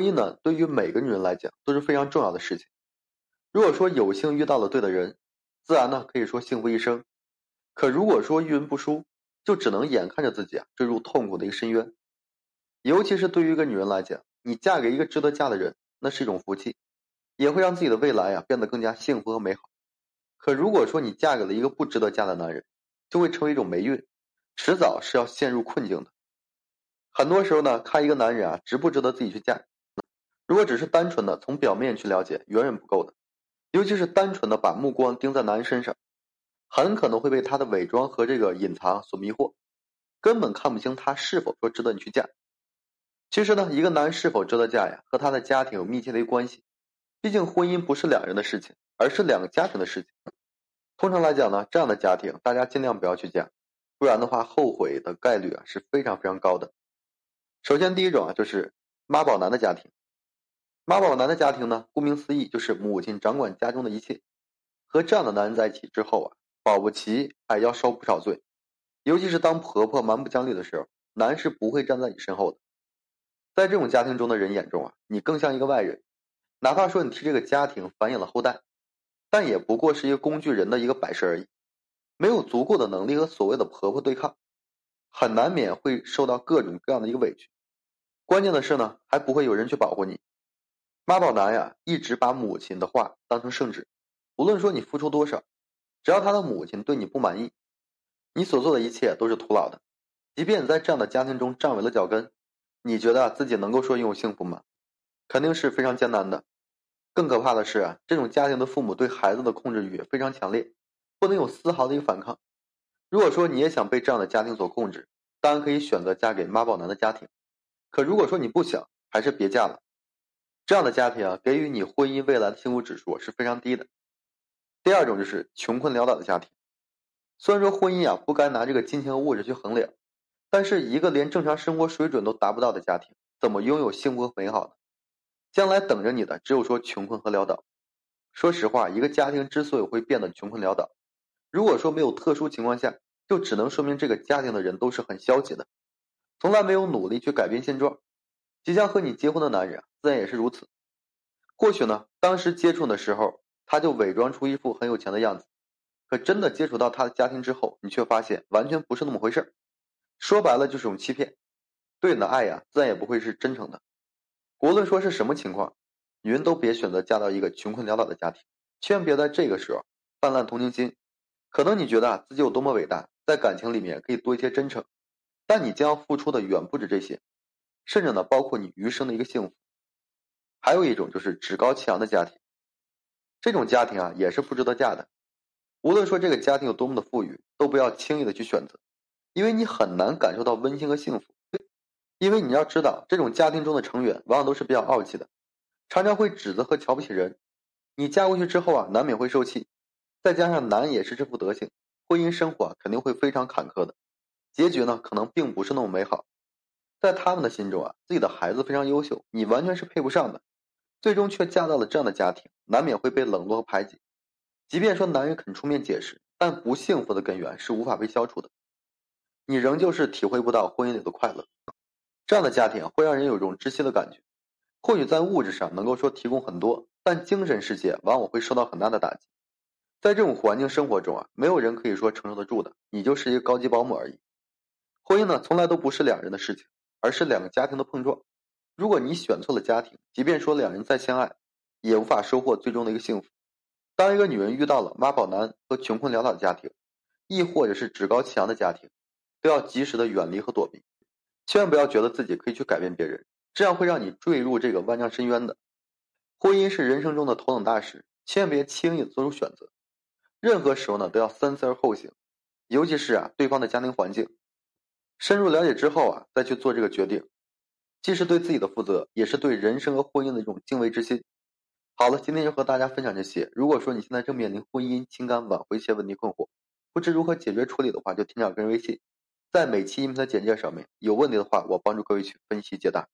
婚姻呢，对于每个女人来讲都是非常重要的事情。如果说有幸遇到了对的人，自然呢可以说幸福一生。可如果说遇人不淑，就只能眼看着自己啊坠入痛苦的一个深渊。尤其是对于一个女人来讲，你嫁给一个值得嫁的人，那是一种福气，也会让自己的未来啊变得更加幸福和美好。可如果说你嫁给了一个不值得嫁的男人，就会成为一种霉运，迟早是要陷入困境的。很多时候呢，看一个男人啊值不值得自己去嫁，如果只是单纯的从表面去了解，远远不够的。尤其是单纯的把目光盯在男人身上，很可能会被他的伪装和这个隐藏所迷惑，根本看不清他是否说值得你去嫁。其实呢，一个男人是否值得嫁呀，和他的家庭有密切的一关系。毕竟婚姻不是两人的事情，而是两个家庭的事情。通常来讲呢，这样的家庭大家尽量不要去嫁，不然的话后悔的概率啊是非常非常高的。首先，第一种啊就是妈宝男的家庭。妈宝男的家庭呢，顾名思义就是母亲掌管家中的一切。和这样的男人在一起之后啊，保不齐还要受不少罪。尤其是当婆婆蛮不讲理的时候，男是不会站在你身后的。在这种家庭中的人眼中啊，你更像一个外人。哪怕说你替这个家庭繁衍了后代，但也不过是一个工具人的一个摆设而已，没有足够的能力和所谓的婆婆对抗，很难免会受到各种各样的一个委屈。关键的是呢，还不会有人去保护你。妈宝男呀，一直把母亲的话当成圣旨，无论说你付出多少，只要他的母亲对你不满意，你所做的一切都是徒劳的。即便你在这样的家庭中站稳了脚跟，你觉得自己能够说拥有幸福吗？肯定是非常艰难的。更可怕的是，这种家庭的父母对孩子的控制欲非常强烈，不能有丝毫的一个反抗。如果说你也想被这样的家庭所控制，当然可以选择嫁给妈宝男的家庭。可如果说你不想，还是别嫁了。这样的家庭啊，给予你婚姻未来的幸福指数是非常低的。第二种就是穷困潦倒的家庭。虽然说婚姻啊不该拿这个金钱和物质去衡量，但是一个连正常生活水准都达不到的家庭，怎么拥有幸福和美好呢？将来等着你的只有说穷困和潦倒。说实话，一个家庭之所以会变得穷困潦倒，如果说没有特殊情况下，就只能说明这个家庭的人都是很消极的，从来没有努力去改变现状。即将和你结婚的男人自然也是如此。或许呢，当时接触的时候，他就伪装出一副很有钱的样子，可真的接触到他的家庭之后，你却发现完全不是那么回事儿。说白了就是种欺骗，对你的爱呀，自然也不会是真诚的。无论说是什么情况，女人都别选择嫁到一个穷困潦倒的家庭，千万别在这个时候泛滥同情心。可能你觉得自己有多么伟大，在感情里面可以多一些真诚，但你将要付出的远不止这些。甚至呢，包括你余生的一个幸福。还有一种就是趾高气扬的家庭，这种家庭啊也是不值得嫁的。无论说这个家庭有多么的富裕，都不要轻易的去选择，因为你很难感受到温馨和幸福。因为你要知道，这种家庭中的成员往往都是比较傲气的，常常会指责和瞧不起人。你嫁过去之后啊，难免会受气。再加上男也是这副德行，婚姻生活啊肯定会非常坎坷的，结局呢可能并不是那么美好。在他们的心中啊，自己的孩子非常优秀，你完全是配不上的，最终却嫁到了这样的家庭，难免会被冷落和排挤。即便说男人肯出面解释，但不幸福的根源是无法被消除的，你仍旧是体会不到婚姻里的快乐。这样的家庭会让人有一种窒息的感觉，或许在物质上能够说提供很多，但精神世界往往会受到很大的打击。在这种环境生活中啊，没有人可以说承受得住的，你就是一个高级保姆而已。婚姻呢，从来都不是两人的事情。而是两个家庭的碰撞。如果你选错了家庭，即便说两人再相爱，也无法收获最终的一个幸福。当一个女人遇到了妈宝男和穷困潦倒的家庭，亦或者是趾高气扬的家庭，都要及时的远离和躲避。千万不要觉得自己可以去改变别人，这样会让你坠入这个万丈深渊的。婚姻是人生中的头等大事，千万别轻易做出选择。任何时候呢，都要三思而后行，尤其是啊，对方的家庭环境。深入了解之后啊，再去做这个决定，既是对自己的负责，也是对人生和婚姻的一种敬畏之心。好了，今天就和大家分享这些。如果说你现在正面临婚姻、情感挽回一些问题困惑，不知如何解决处理的话，就添加个人微信，在每期音频的简介上面，有问题的话，我帮助各位去分析解答。